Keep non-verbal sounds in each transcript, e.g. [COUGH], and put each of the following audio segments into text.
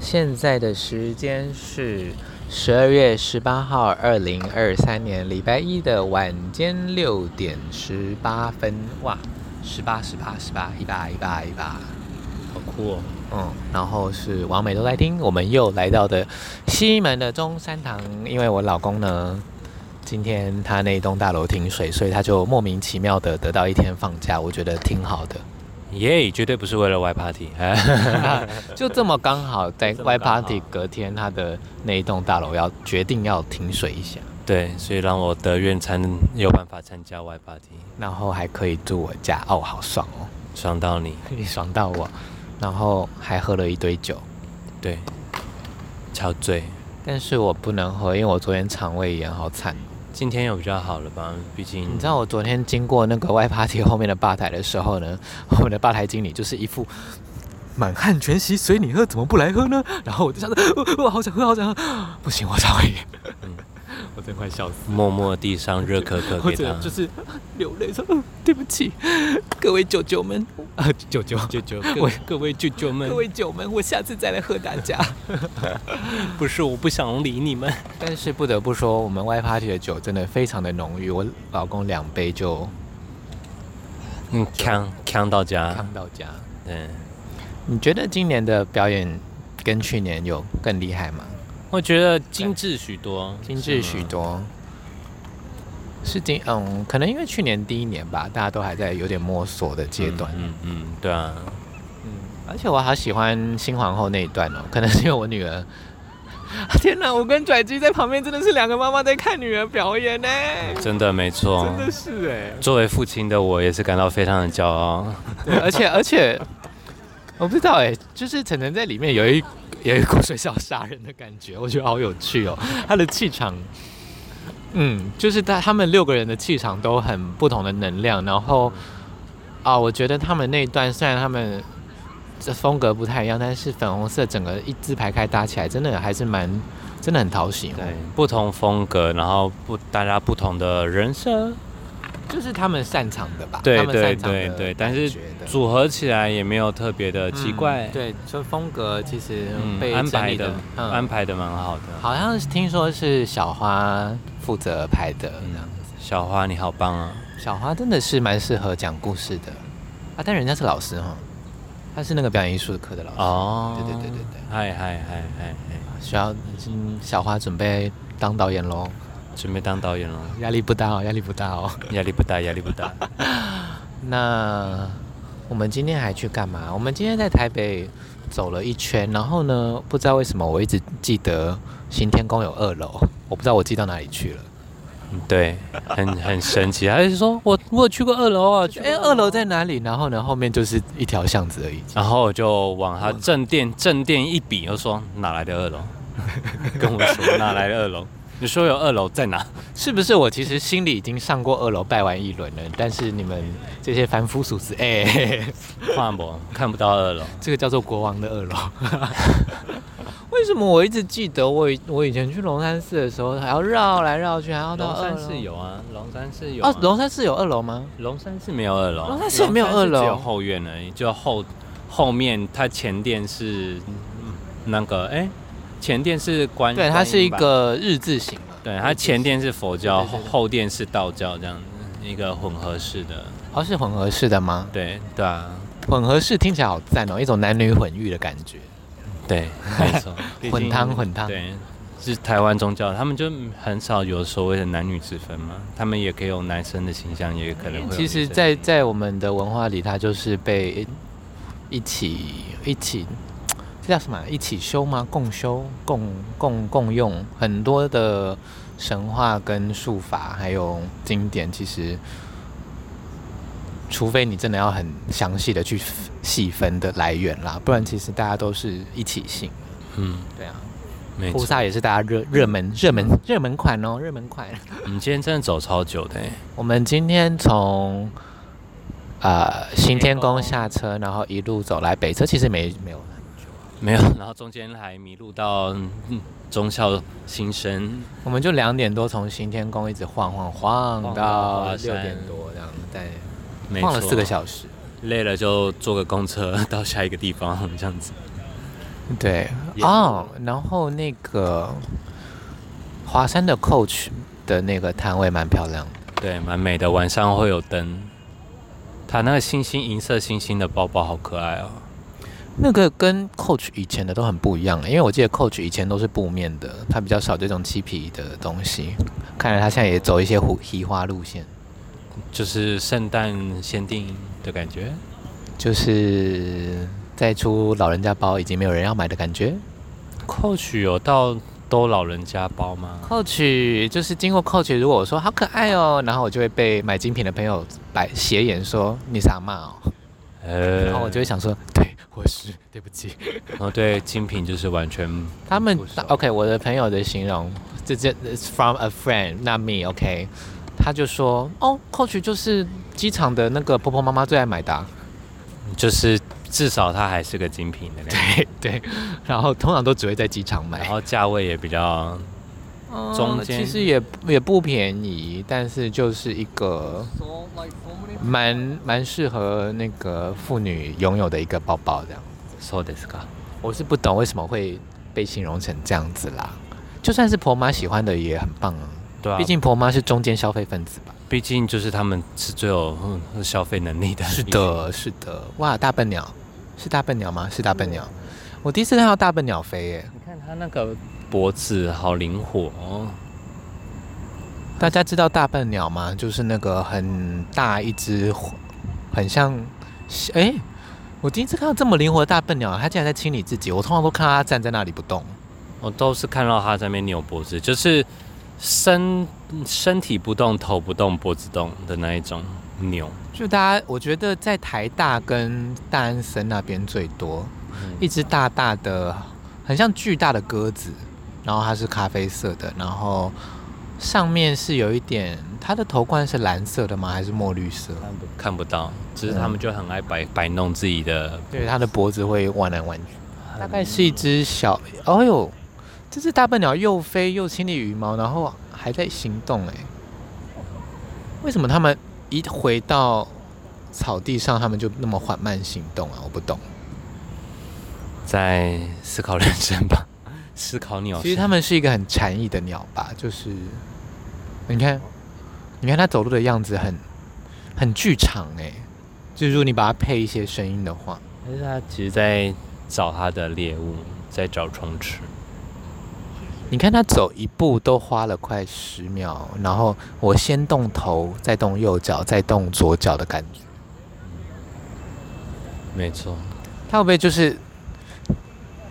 现在的时间是十二月十八号，二零二三年礼拜一的晚间六点十八分。哇，十八十八十八，一八一八一八，好酷哦。嗯，然后是王美都在听，我们又来到的西门的中山堂，因为我老公呢，今天他那栋大楼停水，所以他就莫名其妙的得到一天放假，我觉得挺好的。耶，yeah, 绝对不是为了 Y Party，[LAUGHS] 就这么刚好在 [LAUGHS] Y Party 隔天，他的那一栋大楼要决定要停水一下，对，所以让我得愿才能有办法参加 Y Party，然后还可以住我家，哦，好爽哦，爽到你，[LAUGHS] 你爽到我，然后还喝了一堆酒，对，超醉，但是我不能喝，因为我昨天肠胃炎好惨。今天有比较好了吧？毕竟你知道我昨天经过那个外 Party 后面的吧台的时候呢，[LAUGHS] 我们的吧台经理就是一副满汉全席随你喝，怎么不来喝呢？然后我就想着，[LAUGHS] 我好想喝，好想喝，不行，我肠胃炎。嗯 [LAUGHS] 我真快笑死！默默地上热可可 [LAUGHS] 给他，就是流泪说：“嗯，对不起，各位舅舅们 [LAUGHS] 啊，舅舅舅舅，各位各位舅舅们，各位舅们，我下次再来喝大家。不是我不想理你们，但是不得不说，我们 Y Party 的酒真的非常的浓郁。我老公两杯就，嗯，锵锵到家，锵到家。对，你觉得今年的表演跟去年有更厉害吗？我觉得精致许多，精致许多，是今嗯，可能因为去年第一年吧，大家都还在有点摸索的阶段。嗯嗯，嗯，对啊，嗯，而且我好喜欢新皇后那一段哦，[LAUGHS] 可能是因为我女儿。[LAUGHS] 天哪，我跟拽鸡在旁边真的是两个妈妈在看女儿表演呢，真的没错，真的是哎。作为父亲的我也是感到非常的骄傲。[LAUGHS] 对，而且而且，我不知道哎，就是晨晨在里面有一。有一股水小杀人的感觉，我觉得好有趣哦。他的气场，嗯，就是他他们六个人的气场都很不同的能量。然后啊，我觉得他们那一段虽然他们这风格不太一样，但是粉红色整个一字排开搭起来，真的还是蛮真的很讨喜。对，不同风格，然后不大家不同的人设。就是他们擅长的吧？对对对对，但是组合起来也没有特别的奇怪。嗯、对，就风格其实被嗯安排的、嗯、安排的蛮好的。好像是听说是小花负责拍的这样子。小花你好棒啊！小花真的是蛮适合讲故事的啊，但人家是老师哈，他是那个表演艺术课的老师。哦，对对对对对。嗨嗨嗨嗨嗨！需要小花准备当导演喽。准备当导演了，压力不大哦，压力不大哦，压力不大，压力不大。[LAUGHS] 那我们今天还去干嘛？我们今天在台北走了一圈，然后呢，不知道为什么我一直记得新天宫有二楼，我不知道我记到哪里去了。嗯对，很很神奇，还是说我我有去过二楼啊？哎，二楼在哪里？然后呢，后面就是一条巷子而已。然后我就往他正殿正殿一比，又说哪来的二楼？跟我说哪来的二楼？你说有二楼在哪？是不是我其实心里已经上过二楼拜完一轮了？但是你们这些凡夫俗子，哎、欸，换我看不到二楼，这个叫做国王的二楼。[LAUGHS] 为什么我一直记得我以我以前去龙山寺的时候还要绕来绕去，还要到？龙山寺有啊，龙山寺有、啊。哦，龙山寺有二楼吗？龙山寺没有二楼，龙山寺没有二楼，只有后院而已。就后后面，它前殿是那个哎。欸前殿是观，对，它是一个日字形嘛。对，它前殿是佛教，后殿是道教，这样一个混合式的。哦，是混合式的吗？对，对啊，混合式听起来好赞哦，一种男女混浴的感觉。对，没错，[LAUGHS] 混汤混汤。对，是台湾宗教，他们就很少有所谓的男女之分嘛，他们也可以有男生的形象，也可能会。其实，在在我们的文化里，它就是被一起一起。这叫什么？一起修吗？共修、共共共用很多的神话跟术法，还有经典。其实，除非你真的要很详细的去细分的来源啦，不然其实大家都是一起性。嗯，对啊。菩萨也是大家热热门热门热门款哦，热门款。我们今天真的走超久的。我们今天从呃新天宫下车，然后一路走来北车，其实没没有。没有，[LAUGHS] 然后中间还迷路到中校新生，我们就两点多从新天宫一直晃晃晃到六点多这样，在晃了四个小时，累了就坐个公车到下一个地方这样子。对哦，然后那个华山的 Coach 的那个摊位蛮漂亮。的，对，蛮美的。晚上会有灯，它那个星星银色星星的包包好可爱哦。那个跟 Coach 以前的都很不一样，因为我记得 Coach 以前都是布面的，它比较少这种漆皮的东西。看来它现在也走一些胡皮花路线，就是圣诞限定的感觉，就是再出老人家包已经没有人要买的感觉。Coach 有到都老人家包吗？Coach 就是经过 Coach，如果我说好可爱哦，然后我就会被买精品的朋友白斜眼说你傻骂哦，呃，然后我就会想说对。我是 [LAUGHS] 对不起，哦，对，精品就是完全他们 OK，我的朋友的形容，这这 from a friend，not me，OK，他就说哦，Coach 就是机场的那个婆婆妈妈最爱买的，啊，就是至少它还是个精品的，对对，然后通常都只会在机场买，然后价位也比较中间，嗯，其实也也不便宜，但是就是一个。蛮蛮适合那个妇女拥有的一个包包，这样。So this guy，我是不懂为什么会被形容成这样子啦。就算是婆妈喜欢的也很棒啊。对啊，毕竟婆妈是中间消费分子吧。毕竟就是他们是最有消费能力的。是的，是的。哇，大笨鸟，是大笨鸟吗？是大笨鸟。我第一次看到大笨鸟飞耶。你看它那个脖子好灵活哦。大家知道大笨鸟吗？就是那个很大一只，很像……哎、欸，我第一次看到这么灵活的大笨鸟，它竟然在清理自己。我通常都看到它站在那里不动，我都是看到它在那边扭脖子，就是身身体不动、头不动、脖子动的那一种扭。就大家，我觉得在台大跟大安森那边最多，嗯、一只大大的，很像巨大的鸽子，然后它是咖啡色的，然后。上面是有一点，它的头冠是蓝色的吗？还是墨绿色？看不看不到，只是他们就很爱摆摆弄自己的，对，它的脖子会弯来弯去。大概是一只小，哦呦，这只大笨鸟又飞又清理羽毛，然后还在行动哎。为什么他们一回到草地上，他们就那么缓慢行动啊？我不懂。在思考人生吧，思考鸟。其实它们是一个很禅意的鸟吧，就是。你看，你看它走路的样子很很剧场哎，就是如果你把它配一些声音的话，但是它其实在找它的猎物，在找虫吃。你看它走一步都花了快十秒，然后我先动头，再动右脚，再动左脚的感觉。没错，它会不会就是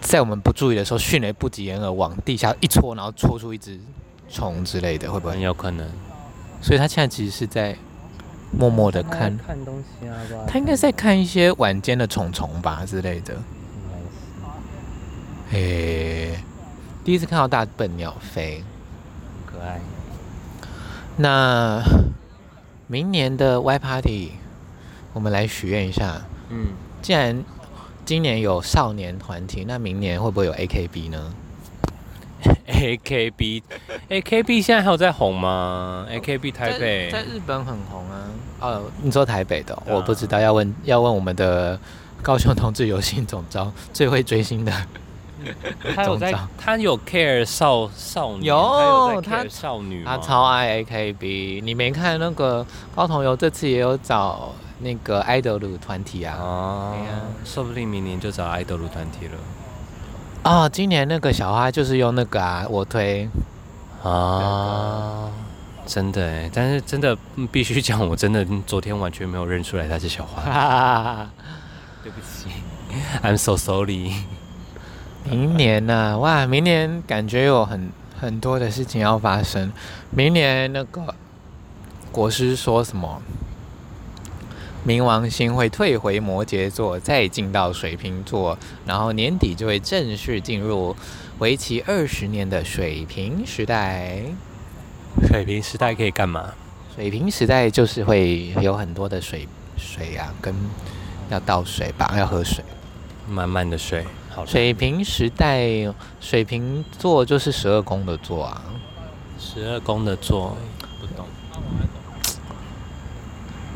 在我们不注意的时候，迅雷不及掩耳往地下一戳，然后戳出一只？虫之类的会不会？很有可能，所以他现在其实是在默默的看看东西啊，他应该是在看一些晚间的虫虫吧之类的。诶、欸，第一次看到大笨鸟飞，很可爱。那明年的 Y Party，我们来许愿一下。嗯，既然今年有少年团体，那明年会不会有 AKB 呢？A K B，A K B 现在还有在红吗？A K B 台北在，在日本很红啊。哦，你说台北的、哦，啊、我不知道，要问要问我们的高雄同志游行总召，最会追星的总召。他有 care 少少女，有他少女他，他超爱 A K B。你没看那个高同游这次也有找那个爱豆鲁团体啊？哦，啊、说不定明年就找爱豆鲁团体了。啊、哦，今年那个小花就是用那个啊，我推啊，真的哎，但是真的必须讲，我真的昨天完全没有认出来她是小花，[LAUGHS] 对不起，I'm so sorry。明年呢、啊？哇，明年感觉有很很多的事情要发生。明年那个国师说什么？冥王星会退回摩羯座，再进到水瓶座，然后年底就会正式进入为期二十年的水瓶时代。水瓶时代可以干嘛？水瓶时代就是会有很多的水水啊，跟要倒水吧，要喝水，满满的水。好，水瓶时代，水瓶座就是十二宫的座啊，十二宫的座。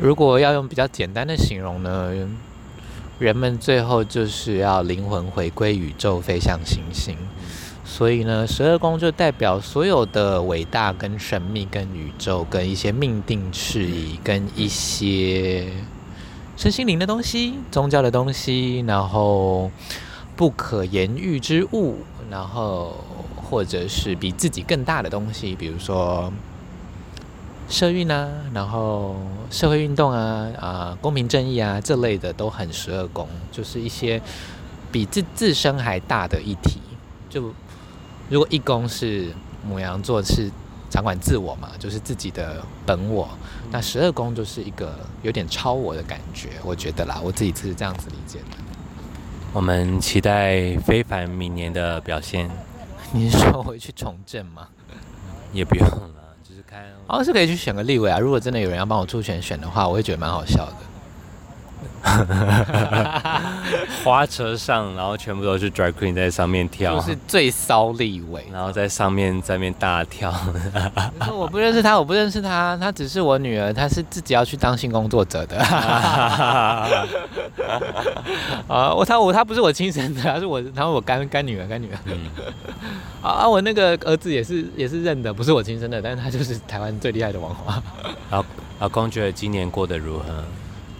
如果要用比较简单的形容呢，人们最后就是要灵魂回归宇宙，飞向行星。所以呢，十二宫就代表所有的伟大、跟神秘、跟宇宙、跟一些命定事宜、跟一些身心灵的东西、宗教的东西，然后不可言喻之物，然后或者是比自己更大的东西，比如说社运啊，然后社会运动啊，啊，公平正义啊这类的都很十二宫，就是一些比自自身还大的议题，就。如果一宫是母羊座，是掌管自我嘛，就是自己的本我。那十二宫就是一个有点超我的感觉，我觉得啦，我自己是这样子理解的。我们期待非凡明年的表现。[LAUGHS] 你是说回去重振吗？也不用了，好像。是可以去选个立委啊。如果真的有人要帮我出钱选的话，我会觉得蛮好笑的。[LAUGHS] 花车上，然后全部都是 drag queen 在上面跳，就是最骚立伟，然后在上面在面大跳。我不认识他，我不认识他，他只是我女儿，她是自己要去当性工作者的。[LAUGHS] 啊，我他我他不是我亲生的，他是我，然后我干干女儿干女儿。嗯、[LAUGHS] 啊，我那个儿子也是也是认的，不是我亲生的，但是他就是台湾最厉害的网红。老老公觉得今年过得如何？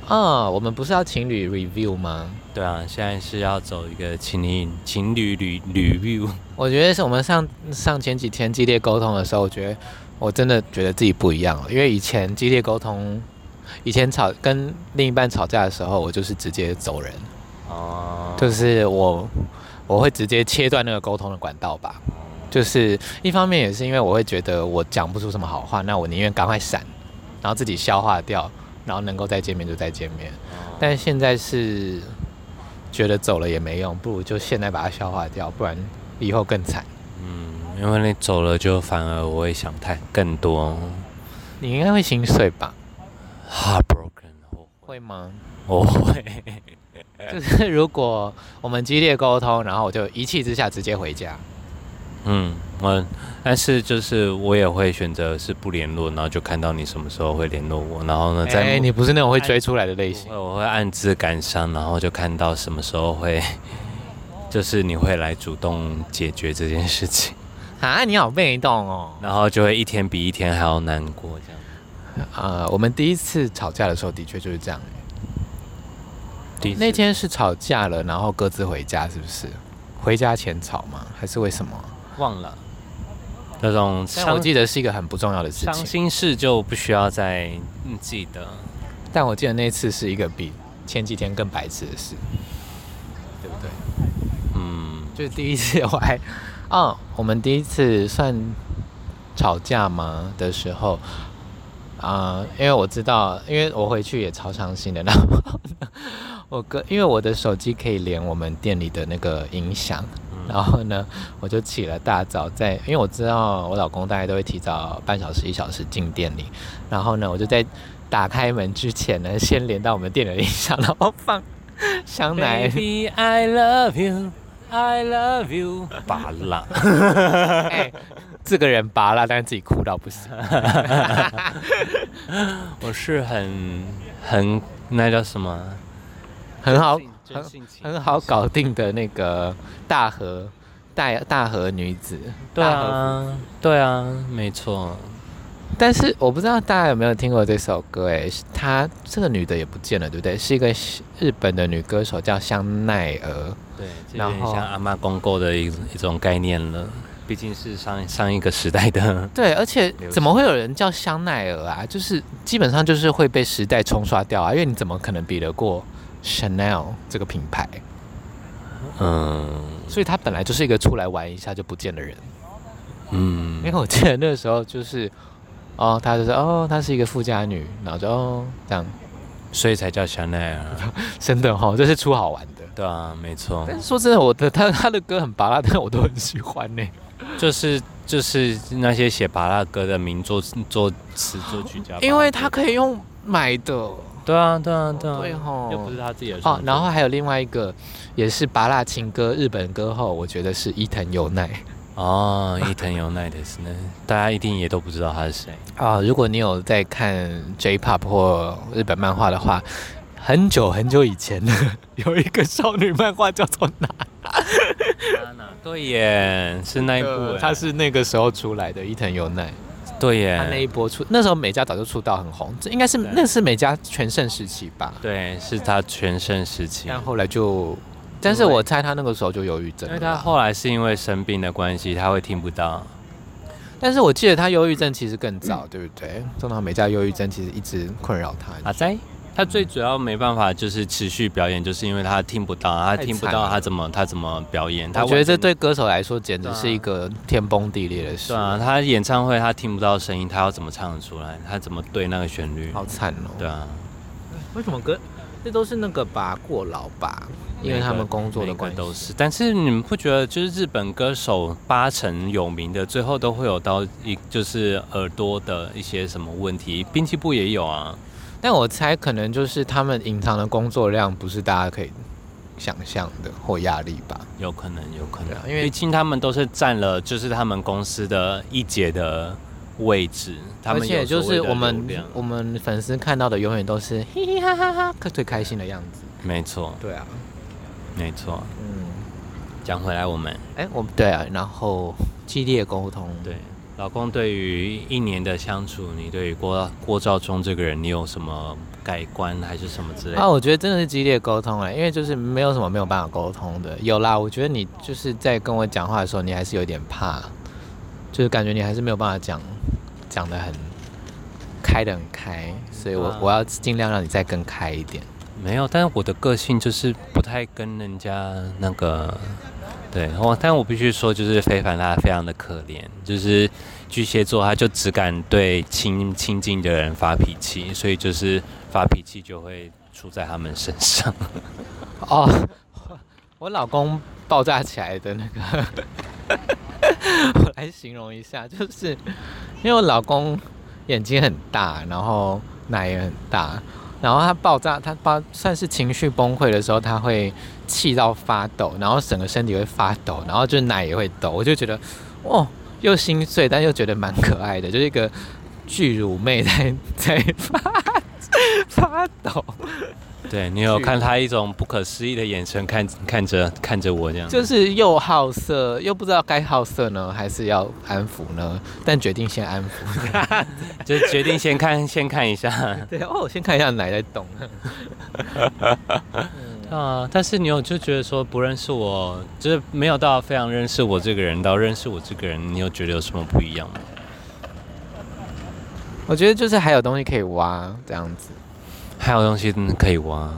啊，我们不是要情侣 review 吗？对啊，现在是要走一个情侣情侣旅旅 review。我觉得是我们上上前几天激烈沟通的时候，我觉得我真的觉得自己不一样了。因为以前激烈沟通，以前吵跟另一半吵架的时候，我就是直接走人。哦。就是我我会直接切断那个沟通的管道吧。就是一方面也是因为我会觉得我讲不出什么好话，那我宁愿赶快闪，然后自己消化掉。然后能够再见面就再见面，但现在是觉得走了也没用，不如就现在把它消化掉，不然以后更惨。嗯，因为你走了，就反而我会想太更多。你应该会心碎吧？Heartbroken，会吗？我会。就是如果我们激烈沟通，然后我就一气之下直接回家。嗯，我但是就是我也会选择是不联络，然后就看到你什么时候会联络我，然后呢，在、欸、你不是那种会追出来的类型，我会暗自感伤，然后就看到什么时候会，[LAUGHS] 就是你会来主动解决这件事情啊，你好被动哦，然后就会一天比一天还要难过这样。呃，我们第一次吵架的时候的确就是这样，第一次那天是吵架了，然后各自回家，是不是？回家前吵吗？还是为什么？忘了，那种但我记得是一个很不重要的事情。伤心事就不需要再记得，但我记得那次是一个比前几天更白痴的事，对不对？嗯，就是第一次我还，[LAUGHS] 哦，我们第一次算吵架吗的时候，啊、呃，因为我知道，因为我回去也超伤心的，然后我哥，因为我的手机可以连我们店里的那个音响。然后呢，我就起了大早在，在因为我知道我老公大概都会提早半小时一小时进店里。然后呢，我就在打开门之前呢，先连到我们店里的音响，然后放香奈。[LAUGHS] Baby I love you, I love you。拔辣，[LAUGHS] 哎，这个人拔了，但是自己哭到不行。[LAUGHS] 我是很很那叫什么？很好。很很好搞定的那个大和大大和女子，对啊，对啊，没错。但是我不知道大家有没有听过这首歌？哎，她这个女的也不见了，对不对？是一个日本的女歌手，叫香奈儿。对，然后像阿妈公公的一一种概念了，毕竟是上上一个时代的。[LAUGHS] 对，而且怎么会有人叫香奈儿啊？就是基本上就是会被时代冲刷掉啊，因为你怎么可能比得过？Chanel 这个品牌，嗯，所以他本来就是一个出来玩一下就不见的人，嗯，因为我记得那个时候就是，哦，他就是，哦，她是一个富家女，然后就哦这样，所以才叫 Chanel，[LAUGHS] 真的哈、哦，这是出好玩的，对啊，没错。但是说真的，我的他他的歌很拔辣，但 [LAUGHS] 我都很喜欢呢，就是就是那些写拔辣歌的名作作词作曲家，因为他可以用买的。对啊，对啊，对啊，对吼，又不是他自己的哦。然后还有另外一个，也是芭乐情歌，日本歌后，我觉得是伊藤由奈。哦，伊藤由奈的是呢，大家一定也都不知道他是谁 [LAUGHS] 啊、哦。如果你有在看 J-Pop 或日本漫画的话，很久很久以前的 [LAUGHS] 有一个少女漫画叫做娜娜，对耶，是那一部，她是那个时候出来的伊藤由奈。对耶，他那一波出，那时候美嘉早就出道很红，这应该是那是美嘉全盛时期吧？对，是他全盛时期。但后来就，但是我猜他那个时候就忧郁症，因为他后来是因为生病的关系，他会听不到。但是我记得他忧郁症其实更早，嗯、对不对？中岛美嘉忧郁症其实一直困扰他。阿仔。他最主要没办法就是持续表演，就是因为他听不到，他听不到他怎么他怎么表演。他我觉得这对歌手来说简直是一个天崩地裂的事。对啊，他演唱会他听不到声音，他要怎么唱得出来？他怎么对那个旋律？好惨哦。对啊。为什么歌？这都是那个吧，过劳吧？因为他们工作的关系都是。但是你们不觉得，就是日本歌手八成有名的，最后都会有到一就是耳朵的一些什么问题？滨崎步也有啊。但我猜可能就是他们隐藏的工作量不是大家可以想象的，或压力吧？有可能，有可能，因为毕竟他们都是占了就是他们公司的一节的位置，他们而且就是我们我们粉丝看到的永远都是嘻嘻哈哈哈最开心的样子。没错，对啊，没错。嗯，讲回来，我们哎，我们对啊，然后激烈沟通，对。老公，对于一年的相处，你对于郭郭兆忠这个人，你有什么改观还是什么之类的？啊，我觉得真的是激烈沟通哎，因为就是没有什么没有办法沟通的。有啦，我觉得你就是在跟我讲话的时候，你还是有点怕，就是感觉你还是没有办法讲讲得很开的很开，所以我、啊、我要尽量让你再更开一点。没有，但是我的个性就是不太跟人家那个。对，我但我必须说，就是非凡他非常的可怜，就是巨蟹座，他就只敢对亲亲近的人发脾气，所以就是发脾气就会出在他们身上。[LAUGHS] 哦，[LAUGHS] 我老公爆炸起来的那个，[LAUGHS] 我来形容一下，就是因为我老公眼睛很大，然后奶也很大。然后他爆炸，他爆算是情绪崩溃的时候，他会气到发抖，然后整个身体会发抖，然后就奶也会抖。我就觉得，哦，又心碎，但又觉得蛮可爱的，就是一个巨乳妹在在发 [LAUGHS] 发抖。对，你有看他一种不可思议的眼神看 [LAUGHS] 看着看着我这样，就是又好色又不知道该好色呢，还是要安抚呢？但决定先安抚，[LAUGHS] 就决定先看 [LAUGHS] 先看一下。对哦，先看一下奶在动。啊，但是你有就觉得说不认识我，就是没有到非常认识我这个人，到认识我这个人，你有觉得有什么不一样吗？我觉得就是还有东西可以挖这样子。还有东西可以挖，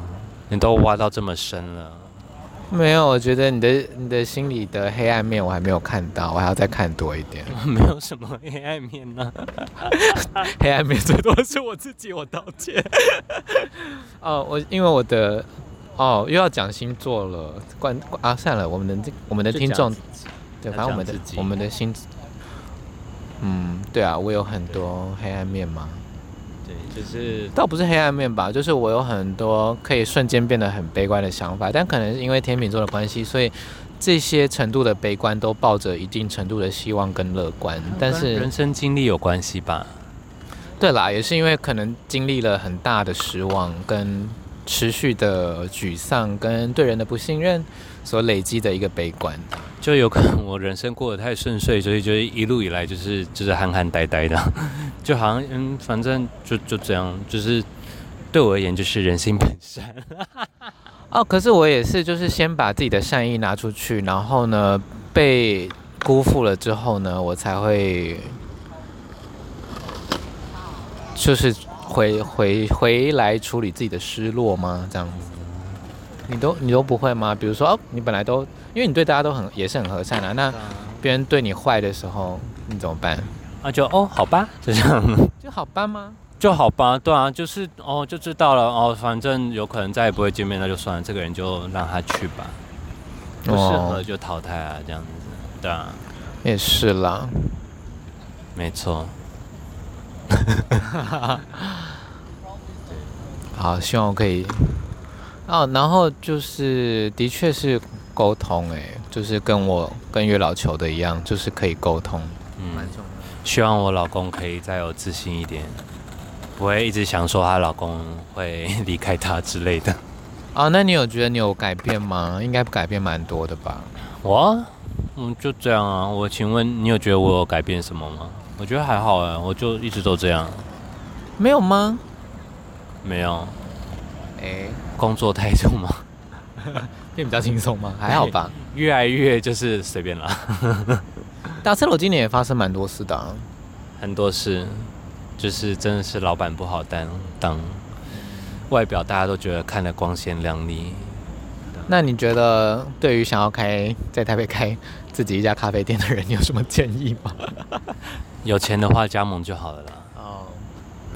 你都挖到这么深了。没有，我觉得你的你的心里的黑暗面我还没有看到，我还要再看多一点。[LAUGHS] 没有什么黑暗面呢、啊，[LAUGHS] 黑暗面最多是我自己，我道歉。[LAUGHS] 哦，我因为我的哦又要讲星座了，关啊算了，我们的我们的听众，对，反正我们的我们的星，嗯，对啊，我有很多黑暗面吗？就是倒不是黑暗面吧，就是我有很多可以瞬间变得很悲观的想法，但可能是因为天秤座的关系，所以这些程度的悲观都抱着一定程度的希望跟乐观。但是人生经历有关系吧？对啦，也是因为可能经历了很大的失望跟持续的沮丧跟对人的不信任所累积的一个悲观。就有可能我人生过得太顺遂，所以就一路以来就是就是憨憨呆呆的，[LAUGHS] 就好像嗯，反正就就这样，就是对我而言就是人性本善。[LAUGHS] 哦，可是我也是，就是先把自己的善意拿出去，然后呢被辜负了之后呢，我才会就是回回回来处理自己的失落吗？这样子，你都你都不会吗？比如说哦，你本来都。因为你对大家都很也是很和善啊，那别人对你坏的时候，你怎么办？啊，就哦，好吧，就这样，[LAUGHS] 就好办吗？就好吧，对啊，就是哦，就知道了哦，反正有可能再也不会见面，那就算了，这个人就让他去吧，不适合就淘汰啊，这样子，对啊，也是啦，没错，[LAUGHS] 好，希望我可以，哦，然后就是的确是。沟通哎，就是跟我跟月老求的一样，就是可以沟通。嗯，希望我老公可以再有自信一点。不会一直想说她老公会 [LAUGHS] 离开她之类的。啊，那你有觉得你有改变吗？应该改变蛮多的吧？我，嗯，就这样啊。我请问你有觉得我有改变什么吗？我觉得还好哎，我就一直都这样。没有吗？没有。哎，工作态度吗？[LAUGHS] 变比较轻松吗？[LAUGHS] 还好吧。越来越就是随便啦。[LAUGHS] 大车楼今年也发生蛮多事的啊，很多事，就是真的是老板不好当当。外表大家都觉得看得光鲜亮丽，那你觉得对于想要开在台北开自己一家咖啡店的人，你有什么建议吗？有钱的话加盟就好了啦。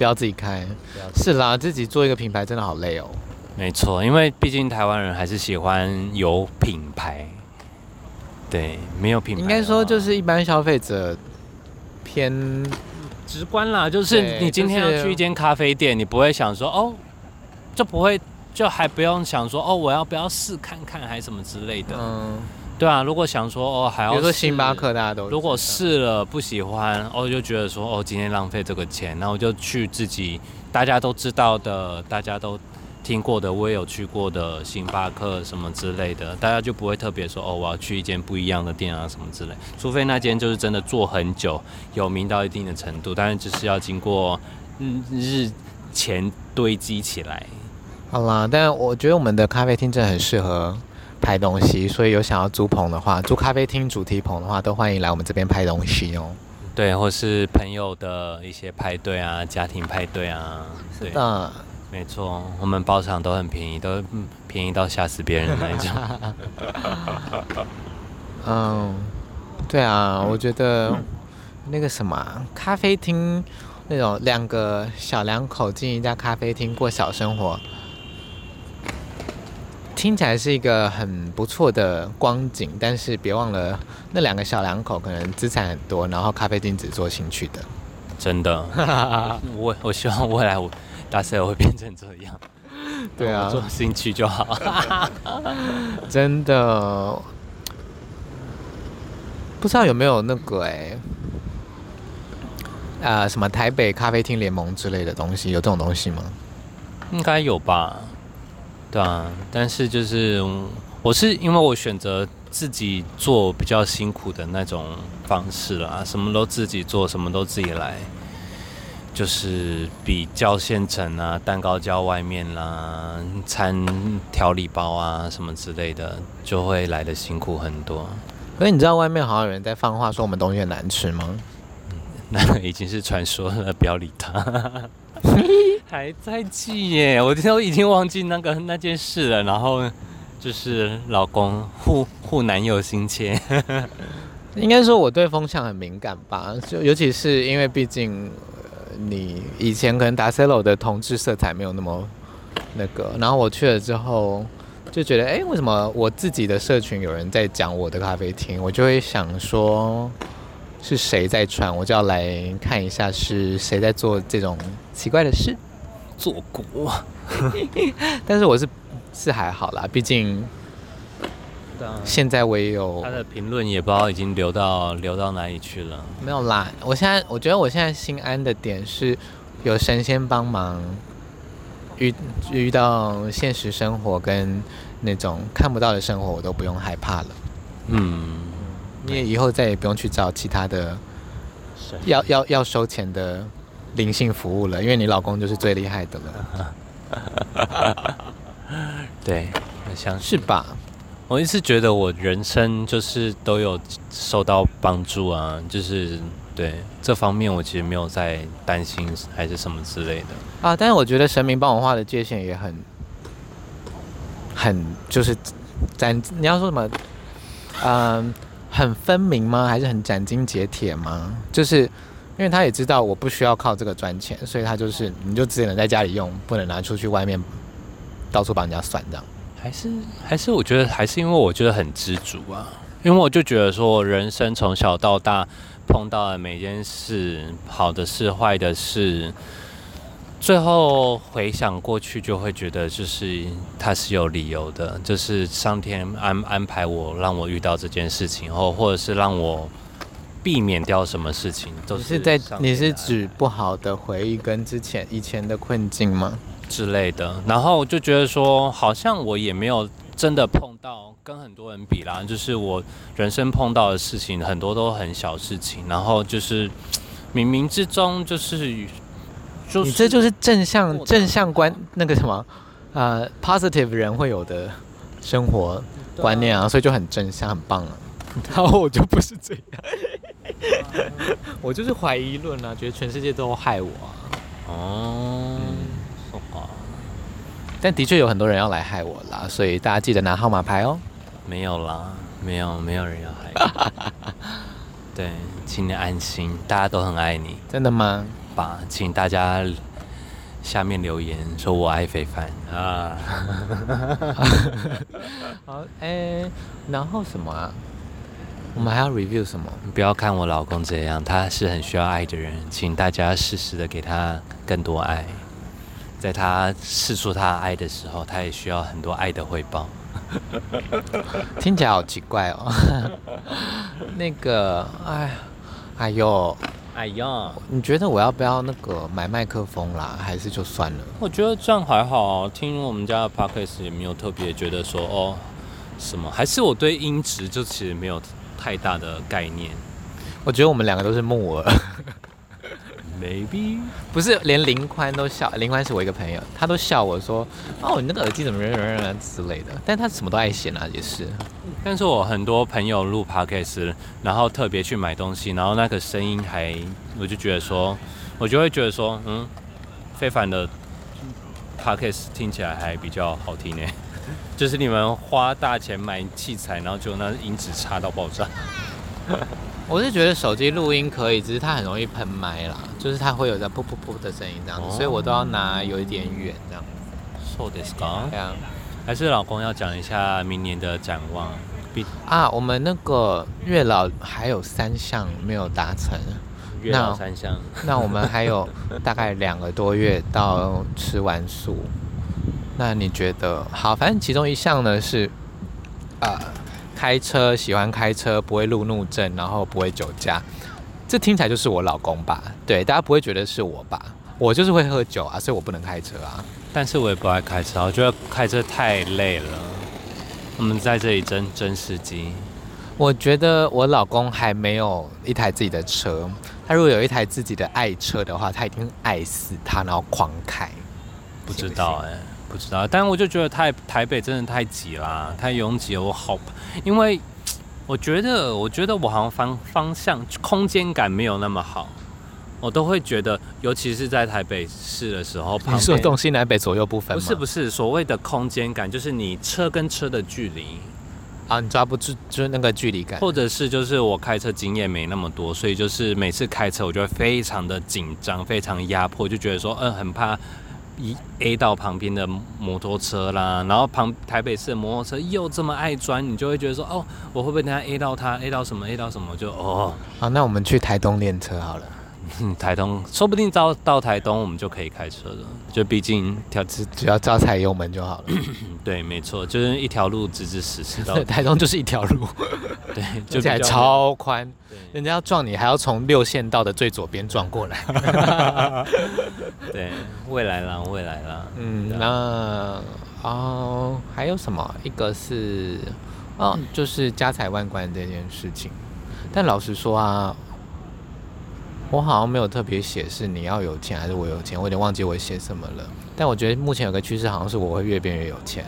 哦，不要自己开。是啦，自己做一个品牌真的好累哦。没错，因为毕竟台湾人还是喜欢有品牌。对，没有品牌。应该说就是一般消费者偏直观啦，就是你今天要去一间咖啡店，你不会想说哦。就不会，就还不用想说哦，我要不要试看看，还是什么之类的。嗯，对啊。如果想说哦，还要，比如说星巴克，大家都如果试了不喜欢，哦，就觉得说哦，今天浪费这个钱，那我就去自己大家都知道的，大家都听过的，我也有去过的星巴克什么之类的，大家就不会特别说哦，我要去一间不一样的店啊什么之类。除非那间就是真的做很久，有名到一定的程度，但是就是要经过日日前堆积起来。好啦，但我觉得我们的咖啡厅真的很适合拍东西，所以有想要租棚的话，租咖啡厅主题棚的话，都欢迎来我们这边拍东西哦。对，或是朋友的一些派对啊，家庭派对啊，对，嗯，没错，我们包场都很便宜，都便宜到吓死别人的那种。嗯，对啊，我觉得那个什么咖啡厅，那种两个小两口进一家咖啡厅过小生活。听起来是一个很不错的光景，但是别忘了那两个小两口可能资产很多，然后咖啡厅只做兴趣的。真的，[LAUGHS] 我我希望未来我大赛我会变成这样。对啊，做兴趣就好。[LAUGHS] 真的，不知道有没有那个哎，啊、呃，什么台北咖啡厅联盟之类的东西，有这种东西吗？应该有吧。对啊，但是就是我是因为我选择自己做比较辛苦的那种方式啦，什么都自己做，什么都自己来，就是比较现成啊，蛋糕叫外面啦，餐调理包啊什么之类的，就会来的辛苦很多。所以你知道外面好像有人在放话说我们东西很难吃吗？[LAUGHS] 那已经是传说了，不要理他。[LAUGHS] 还在记耶，我都已经忘记那个那件事了。然后就是老公护护男友心切，[LAUGHS] 应该说我对风向很敏感吧，就尤其是因为毕竟、呃、你以前可能达塞罗的同志色彩没有那么那个，然后我去了之后就觉得，哎，为什么我自己的社群有人在讲我的咖啡厅，我就会想说。是谁在传？我就要来看一下是谁在做这种奇怪的事，做过。[LAUGHS] 但是我是是还好啦，毕竟现在我也有他的评论，也不知道已经流到流到哪里去了。没有啦，我现在我觉得我现在心安的点是有神仙帮忙，遇遇到现实生活跟那种看不到的生活，我都不用害怕了。嗯。你也以后再也不用去找其他的要要要收钱的灵性服务了，因为你老公就是最厉害的了。[LAUGHS] 对，我相信是吧？我一直觉得我人生就是都有受到帮助啊，就是对这方面我其实没有在担心还是什么之类的啊。但是我觉得神明帮我画的界限也很很就是咱你要说什么？嗯。很分明吗？还是很斩钉截铁吗？就是因为他也知道我不需要靠这个赚钱，所以他就是你就只能在家里用，不能拿出去外面到处帮人家算这样。还是还是我觉得还是因为我觉得很知足啊，因为我就觉得说人生从小到大碰到的每件事，好的事、坏的事。最后回想过去，就会觉得就是他是有理由的，就是上天安安排我让我遇到这件事情，或或者是让我避免掉什么事情，都是你是在你是指不好的回忆跟之前以前的困境吗之类的？然后我就觉得说，好像我也没有真的碰到跟很多人比啦，就是我人生碰到的事情很多都很小事情，然后就是冥冥之中就是，就是你这就是正向正向观那个什么呃 positive 人会有的生活观念啊，所以就很正向，很棒啊。[LAUGHS] 然后我就不是这样，[LAUGHS] 我就是怀疑论啊，觉得全世界都害我啊。哦，嗯，但的确有很多人要来害我啦，所以大家记得拿号码牌哦。没有啦，没有，没有人要害你。[LAUGHS] 对，请你安心，大家都很爱你。真的吗？吧，请大家下面留言说我爱非凡啊。[LAUGHS] 好，哎，然后什么啊？我们还要 review 什么？不要看我老公这样，他是很需要爱的人，请大家适时的给他更多爱，在他试出他爱的时候，他也需要很多爱的回报。[LAUGHS] 听起来好奇怪哦。[LAUGHS] 那个，哎，哎呦，哎呀，你觉得我要不要那个买麦克风啦？还是就算了？我觉得这样还好，听我们家的 podcast 也没有特别觉得说哦什么，还是我对音质就其实没有。太大的概念，我觉得我们两个都是木耳。Maybe 不是，连林宽都笑。林宽是我一个朋友，他都笑我说：“哦，你那个耳机怎么人人人之类的。”但他什么都爱嫌啊，也是。但是我很多朋友录 Podcast，然后特别去买东西，然后那个声音还，我就觉得说，我就会觉得说，嗯，非凡的 Podcast 听起来还比较好听呢。[LAUGHS] 就是你们花大钱买器材，然后就那音质差到爆炸。[LAUGHS] 我是觉得手机录音可以，只是它很容易喷麦啦，就是它会有在噗噗噗的声音这样子，哦、所以我都要拿有一点远这样子。So this 对啊，还是老公要讲一下明年的展望。啊，我们那个月老还有三项没有达成。月老三项。[LAUGHS] 那我们还有大概两个多月到吃完素。那你觉得好？反正其中一项呢是，呃，开车喜欢开车，不会路怒症，然后不会酒驾。这听起来就是我老公吧？对，大家不会觉得是我吧？我就是会喝酒啊，所以我不能开车啊。但是我也不爱开车，我觉得开车太累了。我们在这里真真司机。我觉得我老公还没有一台自己的车，他如果有一台自己的爱车的话，他一定爱死他，然后狂开。不知道哎、欸。不知道，但我就觉得太台北真的太挤啦，太拥挤了。我好，因为我觉得，我觉得我好像方方向空间感没有那么好，我都会觉得，尤其是在台北市的时候，你说东西南北左右不分吗？不是不是，所谓的空间感就是你车跟车的距离啊，你抓不住就是那个距离感，或者是就是我开车经验没那么多，所以就是每次开车我就会非常的紧张，非常压迫，就觉得说，嗯，很怕。一 A 到旁边的摩托车啦，然后旁台北市的摩托车又这么爱钻，你就会觉得说，哦，我会不会等下 A 到他，A 到什么，A 到什么，就哦。好，那我们去台东练车好了。嗯，台东说不定到到台东我们就可以开车了，就毕竟条只只要招踩油门就好了。对，没错，就是一条路直直实实到 [LAUGHS] 台东就是一条路，[LAUGHS] 对，[LAUGHS] 而且还超宽，人家要撞你还要从六线道的最左边撞过来。对，未来啦，未来啦。嗯，那哦，还有什么？一个是哦，就是家财万贯这件事情，但老实说啊。我好像没有特别写是你要有钱还是我有钱，我有点忘记我写什么了。但我觉得目前有个趋势，好像是我会越变越有钱，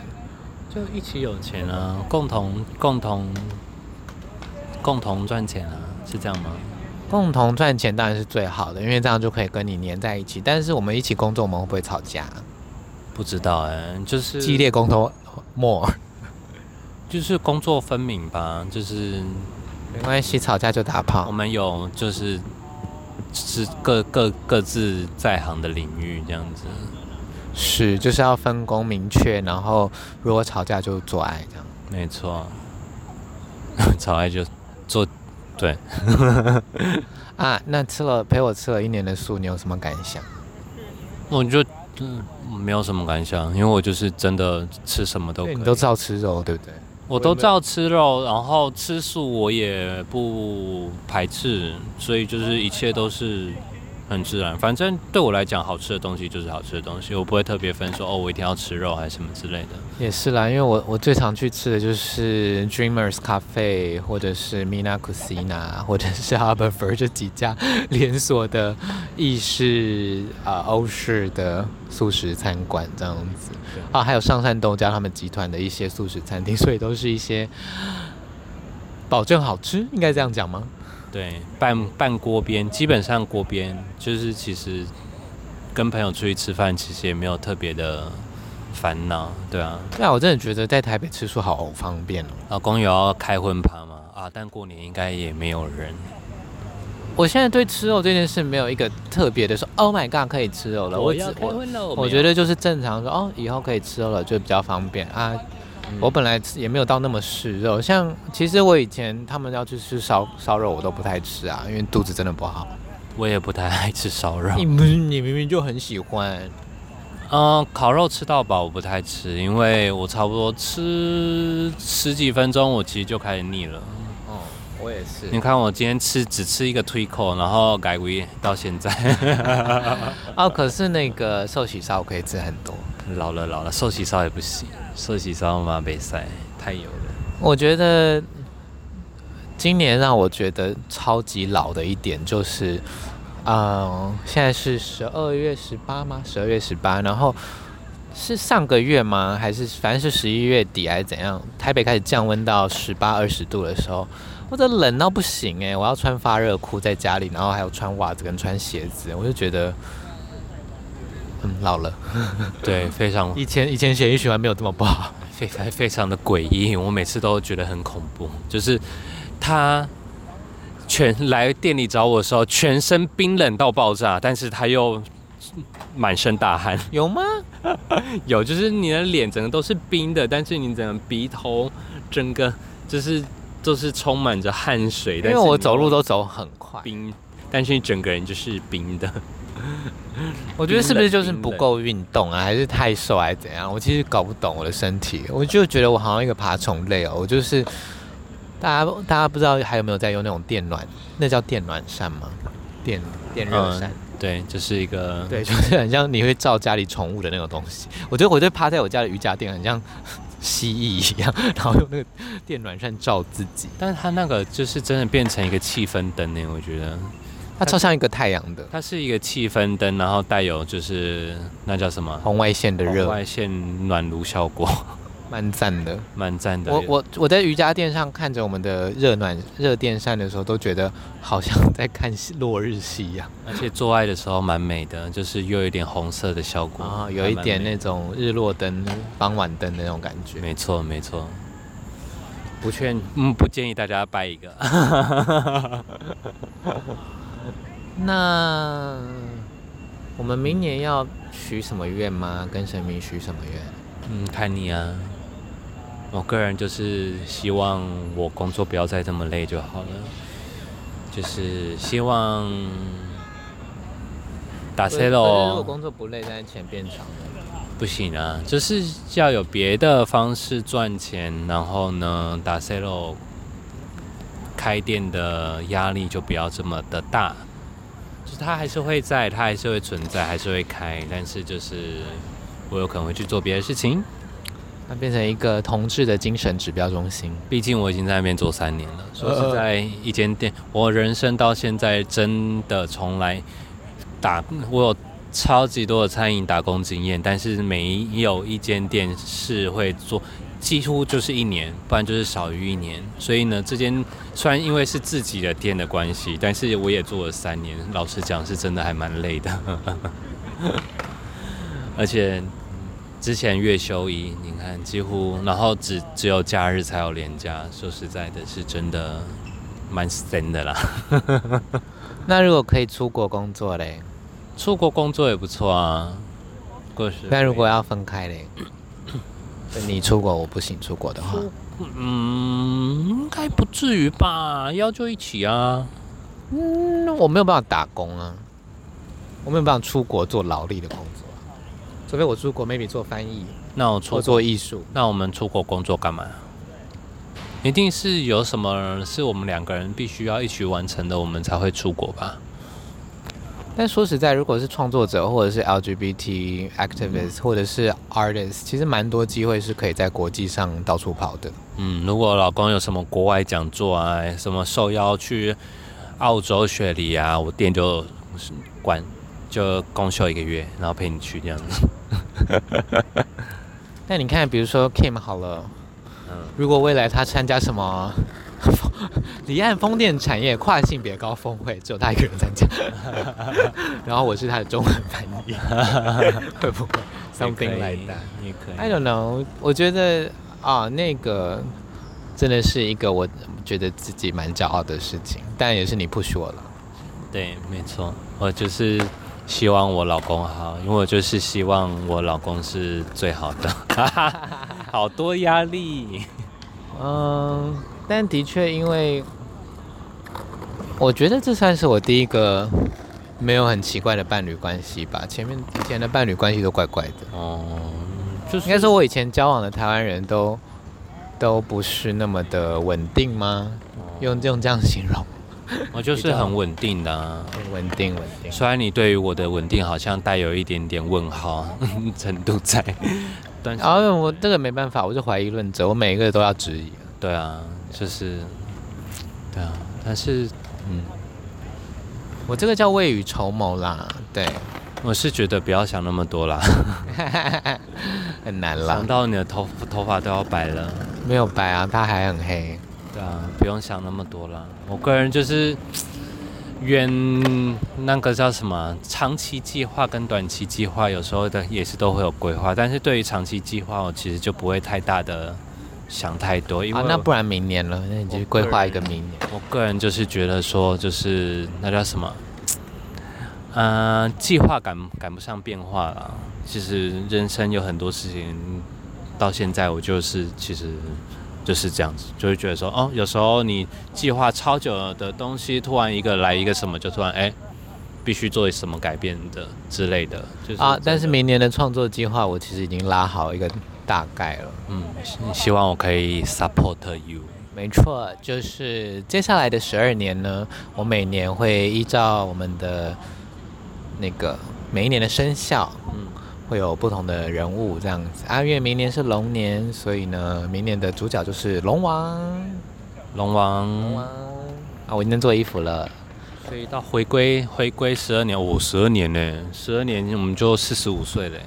就一起有钱啊，共同共同共同赚钱啊，是这样吗？共同赚钱当然是最好的，因为这样就可以跟你黏在一起。但是我们一起工作，我们会不会吵架？不知道哎、欸，就是激烈沟通，more，就是工作分明吧，就是没关系，吵架就打炮。我们有就是。是各各各自在行的领域这样子，是就是要分工明确，然后如果吵架就做爱这样，没错，[LAUGHS] 吵爱就做，对，[LAUGHS] 啊，那吃了陪我吃了一年的素，你有什么感想？我就嗯没有什么感想，因为我就是真的吃什么都可以，你都照吃肉对不对？我都照吃肉，然后吃素我也不排斥，所以就是一切都是。很自然，反正对我来讲，好吃的东西就是好吃的东西，我不会特别分说哦，我一定要吃肉还是什么之类的。也是啦，因为我我最常去吃的就是 Dreamers Cafe，或者是 Mina Cucina，或者是 Harbour 这几家连锁的意式啊、呃、欧式的素食餐馆这样子啊，还有上善东家他们集团的一些素食餐厅，所以都是一些保证好吃，应该这样讲吗？对，半半锅边，基本上锅边就是其实跟朋友出去吃饭，其实也没有特别的烦恼，对啊。对啊，我真的觉得在台北吃素好方便哦。老公有要开婚趴吗？啊，但过年应该也没有人。我现在对吃肉这件事没有一个特别的说，Oh my god，可以吃肉了。我要开荤了。我觉得就是正常说，哦，以后可以吃肉了，就比较方便啊。我本来也没有到那么嗜肉，像其实我以前他们要去吃烧烧肉，我都不太吃啊，因为肚子真的不好。我也不太爱吃烧肉。你你明明就很喜欢。嗯，烤肉吃到饱我不太吃，因为我差不多吃十几分钟，我其实就开始腻了。哦，我也是。你看我今天吃只吃一个推口，然后改为到现在。[LAUGHS] 哦，可是那个寿喜烧可以吃很多。老了老了，寿喜烧也不行。寿喜烧嘛，被塞太油了。我觉得今年让我觉得超级老的一点就是，嗯，现在是十二月十八吗？十二月十八，然后是上个月吗？还是反正是十一月底还是怎样？台北开始降温到十八二十度的时候，我这冷到不行诶，我要穿发热裤在家里，然后还要穿袜子跟穿鞋子，我就觉得。嗯，老了，[LAUGHS] 对，非常。以前以前血液循环没有这么不好，[LAUGHS] 非常非常的诡异，我每次都觉得很恐怖。就是他全来店里找我的时候，全身冰冷到爆炸，但是他又满身大汗。有吗？[LAUGHS] 有，就是你的脸整个都是冰的，但是你整个鼻头整个就是都是充满着汗水。因为我走路都走很快，冰，但是你整个人就是冰的。[LAUGHS] 我觉得是不是就是不够运动啊，还是太瘦，还是怎样？我其实搞不懂我的身体，我就觉得我好像一个爬虫类哦。我就是大家大家不知道还有没有在用那种电暖，那叫电暖扇吗？电电热扇？对，就是一个 [LAUGHS] 对，就是很像你会照家里宠物的那种东西。我觉得我就趴在我家的瑜伽垫，很像 [LAUGHS] 蜥蜴一样，然后用那个电暖扇照自己。但是它那个就是真的变成一个气氛灯呢，我觉得。它超像一个太阳的，它是一个气氛灯，然后带有就是那叫什么？红外线的热，红外线暖炉效果，[LAUGHS] 蛮赞的，蛮赞的。我我我在瑜伽垫上看着我们的热暖热电扇的时候，都觉得好像在看落日系一样，而且做爱的时候蛮美的，就是又有一点红色的效果啊，有一点那种日落灯、傍晚灯的那种感觉。没错没错，不劝。嗯不建议大家掰一个。[LAUGHS] 那我们明年要许什么愿吗？跟神明许什么愿？嗯，看你啊。我个人就是希望我工作不要再这么累就好了。就是希望打 C 喽。如果工作不累，但是钱变长不行啊，就是要有别的方式赚钱，然后呢，打 C 喽，开店的压力就不要这么的大。它还是会在，它还是会存在，还是会开，但是就是我有可能会去做别的事情，它变成一个同志的精神指标中心。毕竟我已经在那边做三年了。说是在，一间店，我人生到现在真的从来打，我有超级多的餐饮打工经验，但是没有一间店是会做。几乎就是一年，不然就是少于一年。所以呢，这间虽然因为是自己的店的关系，但是我也做了三年。老实讲，是真的还蛮累的。[LAUGHS] 而且之前月休一，你看几乎，然后只只有假日才有连假。说实在的，是真的蛮闲的啦。[LAUGHS] 那如果可以出国工作嘞？出国工作也不错啊。过是。那如果要分开嘞？你出国，我不行。出国的话，嗯，应该不至于吧？要就一起啊。嗯，我没有办法打工啊，我没有办法出国做劳力的工作。除非我出国，maybe 做翻译。那我出国做艺术。那我们出国工作干嘛？一定是有什么是我们两个人必须要一起完成的，我们才会出国吧。但说实在，如果是创作者，或者是 LGBT activist，或者是 artist，其实蛮多机会是可以在国际上到处跑的。嗯，如果老公有什么国外讲座啊，什么受邀去澳洲雪梨啊，我店就关，就公休一个月，然后陪你去这样子。[LAUGHS] 那你看，比如说 Kim 好了，嗯，如果未来他参加什么？离岸风电产业跨性别高峰会，只有他一个人参加，[LAUGHS] 然后我是他的中文翻译，[LAUGHS] 会不会？Something like that？你可以。I don't know。我觉得啊，那个真的是一个我觉得自己蛮骄傲的事情，但也是你 push 我了。对，没错，我就是希望我老公好，因为我就是希望我老公是最好的。[LAUGHS] 好多压力。嗯。但的确，因为我觉得这算是我第一个没有很奇怪的伴侣关系吧。前面以前的伴侣关系都怪怪的。哦，就是应该说，我以前交往的台湾人都都不是那么的稳定吗？用用这样形容，我就是很稳定的啊，稳定稳定。虽然你对于我的稳定好像带有一点点问号 [LAUGHS] 程度在，但是，哦，我这个没办法，我是怀疑论者，我每一个都要质疑。对啊。就是，对啊，但是，嗯，我这个叫未雨绸缪啦。对，我是觉得不要想那么多啦，[LAUGHS] 很难啦。想到你的头头发都要白了，没有白啊，它还很黑。对啊，不用想那么多啦。我个人就是，远那个叫什么长期计划跟短期计划，有时候的也是都会有规划，但是对于长期计划，我其实就不会太大的。想太多，因为、啊、那不然明年了，那你就规划一个明年。我个人就是觉得说，就是那叫什么，嗯、呃，计划赶赶不上变化了。其实人生有很多事情，到现在我就是其实就是这样子，就会觉得说，哦，有时候你计划超久的东西，突然一个来一个什么，就突然哎，必须做什么改变的之类的。就是啊，但是明年的创作计划，我其实已经拉好一个。大概了，嗯，希望我可以 support you。没错，就是接下来的十二年呢，我每年会依照我们的那个每一年的生肖，嗯，会有不同的人物这样子。啊，月明年是龙年，所以呢，明年的主角就是龙王。龙王，龙王啊，我已经做衣服了，所以到回归回归十二年，我十二年呢，十二年我们就四十五岁了。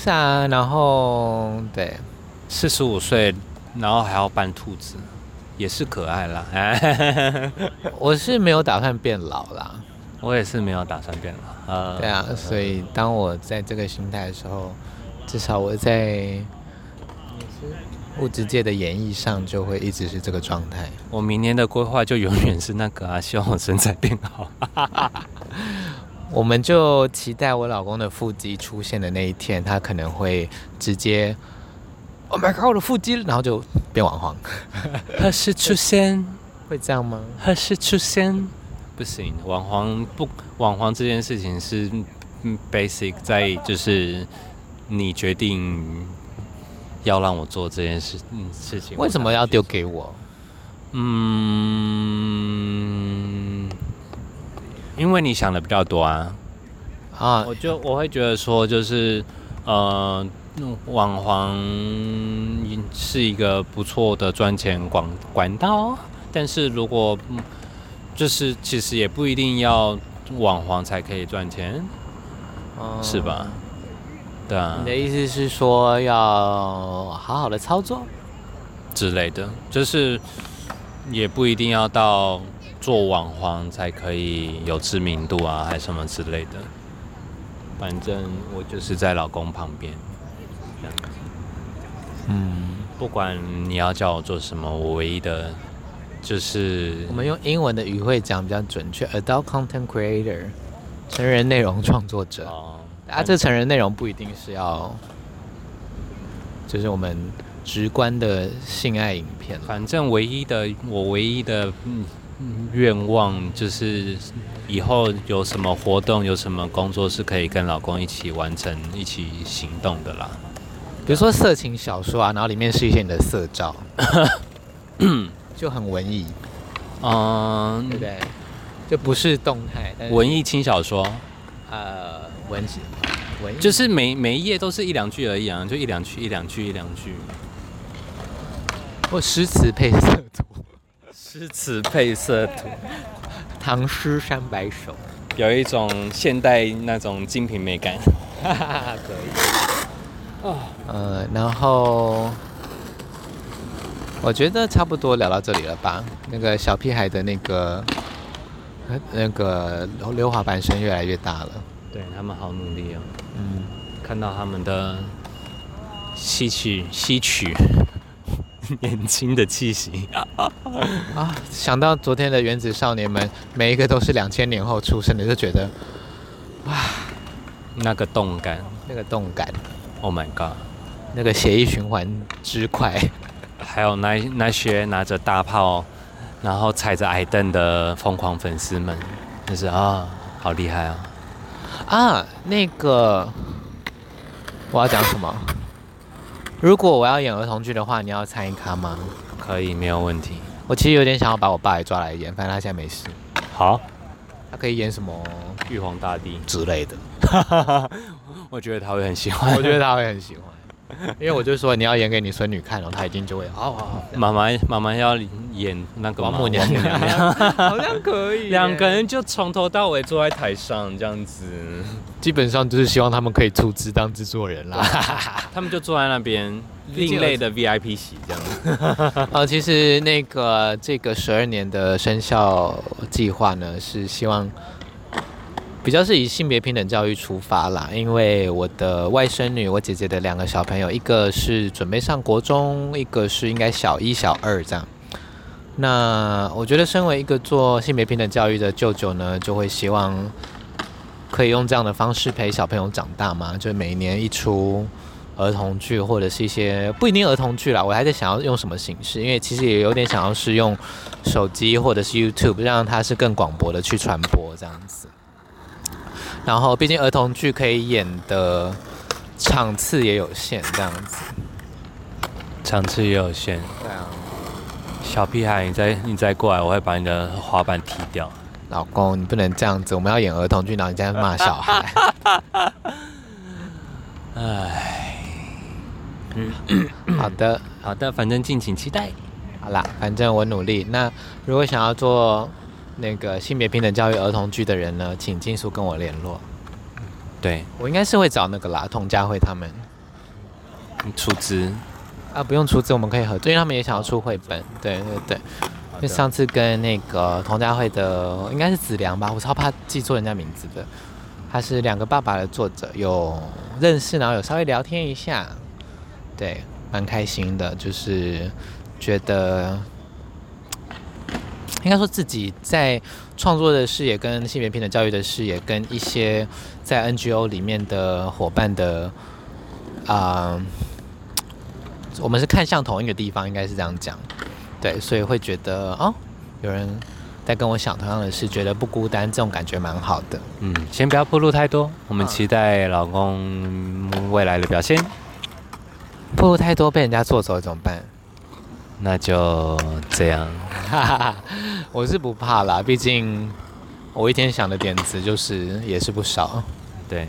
是啊，然后对，四十五岁，然后还要扮兔子，也是可爱啦。[LAUGHS] 我是没有打算变老啦，我也是没有打算变老。呃，对啊，所以当我在这个心态的时候，至少我在物质界的演绎上就会一直是这个状态。我明年的规划就永远是那个啊，希望我身材变好。[LAUGHS] 我们就期待我老公的腹肌出现的那一天，他可能会直接，Oh my god，我的腹肌，然后就变网红。[LAUGHS] 何时出现？会这样吗？何时出现？不行，网黄不网黄这件事情是 basic 在就是你决定要让我做这件事嗯事情。为什么要丢给我？嗯。因为你想的比较多啊，啊，我就我会觉得说，就是，呃，网黄是一个不错的赚钱管管道，但是如果，就是其实也不一定要网黄才可以赚钱，嗯，是吧？对啊。你的意思是说要好好的操作之类的，就是也不一定要到。做网黄才可以有知名度啊，还是什么之类的。反正我就是在老公旁边，这样子。嗯，不管你要叫我做什么，我唯一的就是我们用英文的语汇讲比较准确，adult content creator，成人内容创作者。哦，啊，这成人内容不一定是要，就是我们直观的性爱影片。反正唯一的，我唯一的，嗯。愿望就是以后有什么活动，有什么工作是可以跟老公一起完成、一起行动的啦。比如说色情小说啊，然后里面是一些你的色照。[COUGHS] 就很文艺，嗯，对不对？就不是动态，但是文艺轻小说，呃，文字文艺就是每每一页都是一两句而已啊，就一两句，一两句，一两句。或诗词配色图，诗词配色图，唐诗三百首，有一种现代那种精品美感。哈哈哈，可以。哦，[LAUGHS] 呃，然后我觉得差不多聊到这里了吧？那个小屁孩的那个那个溜滑板声越来越大了。对，他们好努力哦。嗯，看到他们的吸取吸取 [LAUGHS] 年轻的气息啊！想到昨天的原子少年们，每一个都是两千年后出生的，就觉得哇，那个动感，那个动感，Oh my god，那个血液循环之快，还有那那些拿着大炮，然后踩着矮凳的疯狂粉丝们，就是啊，好厉害啊！啊，那个我要讲什么？如果我要演儿童剧的话，你要参与咖吗？可以，没有问题。我其实有点想要把我爸也抓来演，反正他现在没事。好，他可以演什么？玉皇大帝之类的。[LAUGHS] 我觉得他会很喜欢。我觉得他会很喜欢。[LAUGHS] 因为我就说你要演给你孙女看，然后她一定就会好好好。妈妈妈妈要演那个王母娘娘，好像可以。两个人就从头到尾坐在台上这样子，基本上就是希望他们可以出资当制作人啦。[LAUGHS] 他们就坐在那边，[LAUGHS] 另类的 VIP 席这样子。呃，其实那个这个十二年的生肖计划呢，是希望。比较是以性别平等教育出发啦，因为我的外甥女，我姐姐的两个小朋友，一个是准备上国中，一个是应该小一、小二这样。那我觉得，身为一个做性别平等教育的舅舅呢，就会希望可以用这样的方式陪小朋友长大嘛，就每年一出儿童剧或者是一些不一定儿童剧啦，我还在想要用什么形式，因为其实也有点想要是用手机或者是 YouTube 让它是更广博的去传播这样子。然后，毕竟儿童剧可以演的场次也有限，这样子。场次也有限。对啊。小屁孩，你再你再过来，我会把你的滑板踢掉。老公，你不能这样子，我们要演儿童剧，然后你在骂小孩。唉。嗯。好的，好的，反正敬请期待。好啦，反正我努力。那如果想要做。那个性别平等教育儿童剧的人呢，请尽速跟我联络。对，我应该是会找那个啦，童佳慧他们出资啊，不用出资，我们可以合作，因为他们也想要出绘本。对对对，因为上次跟那个童佳慧的应该是子良吧，我超怕记错人家名字的。他是两个爸爸的作者，有认识，然后有稍微聊天一下，对，蛮开心的，就是觉得。应该说自己在创作的视野跟性别平等教育的视野，跟一些在 NGO 里面的伙伴的啊、呃，我们是看向同一个地方，应该是这样讲。对，所以会觉得哦，有人在跟我想同样的事，觉得不孤单，这种感觉蛮好的。嗯，先不要铺路太多，我们期待老公未来的表现。铺路太多被人家做走怎么办？那就这样，哈哈哈，我是不怕啦，毕竟我一天想的点子就是也是不少。对，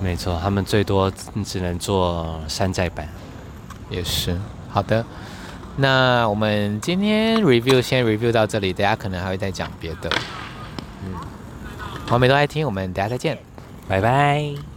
没错，他们最多只能做山寨版。也是，好的，那我们今天 review 先 review 到这里，大家可能还会再讲别的。嗯，黄梅都爱听，我们等下再见，拜拜。